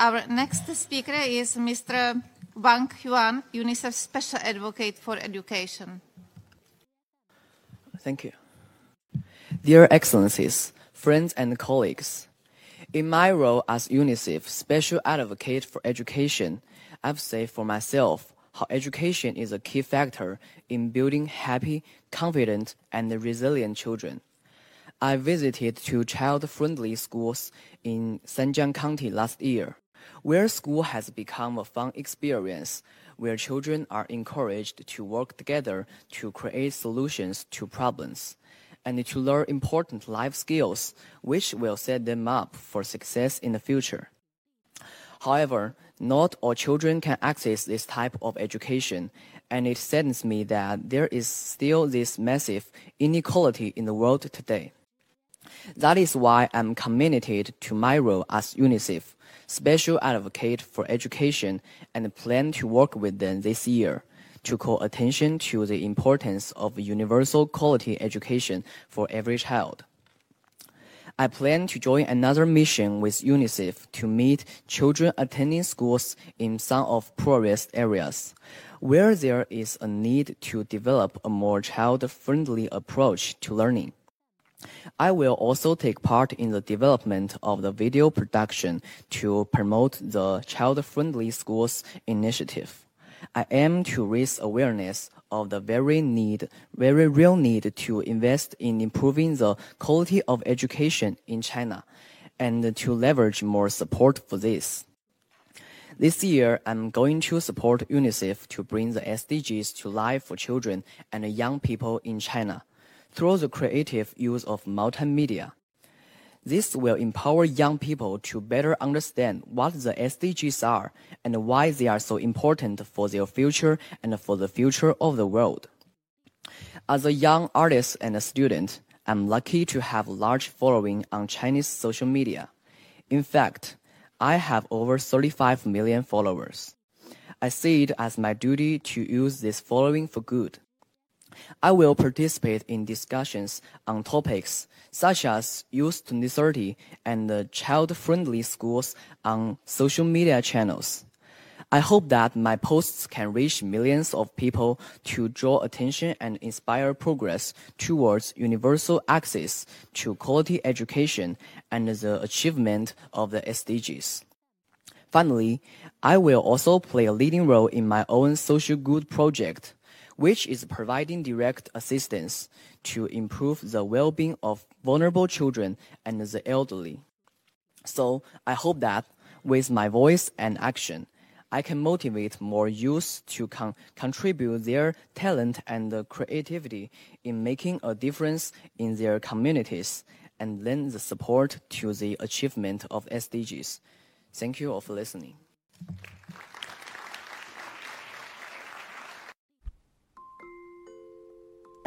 Our next speaker is Mr. Wang Yuan, UNICEF Special Advocate for Education. Thank you. Dear Excellencies, friends and colleagues, in my role as UNICEF Special Advocate for Education, I've said for myself how education is a key factor in building happy, confident, and resilient children. I visited two child-friendly schools in Sanjiang County last year, where school has become a fun experience where children are encouraged to work together to create solutions to problems and to learn important life skills which will set them up for success in the future. However, not all children can access this type of education, and it saddens me that there is still this massive inequality in the world today. That is why I'm committed to my role as UNICEF, special advocate for education, and plan to work with them this year to call attention to the importance of universal quality education for every child. I plan to join another mission with UNICEF to meet children attending schools in some of poorest areas, where there is a need to develop a more child-friendly approach to learning. I will also take part in the development of the video production to promote the child-friendly schools initiative. I aim to raise awareness of the very need, very real need to invest in improving the quality of education in China and to leverage more support for this. This year, I'm going to support UNICEF to bring the SDGs to life for children and young people in China through the creative use of multimedia. This will empower young people to better understand what the SDGs are and why they are so important for their future and for the future of the world. As a young artist and a student, I'm lucky to have a large following on Chinese social media. In fact, I have over 35 million followers. I see it as my duty to use this following for good. I will participate in discussions on topics such as youth 2030 and child-friendly schools on social media channels. I hope that my posts can reach millions of people to draw attention and inspire progress towards universal access to quality education and the achievement of the SDGs. Finally, I will also play a leading role in my own social good project which is providing direct assistance to improve the well-being of vulnerable children and the elderly. So I hope that with my voice and action, I can motivate more youth to con contribute their talent and creativity in making a difference in their communities and lend the support to the achievement of SDGs. Thank you all for listening.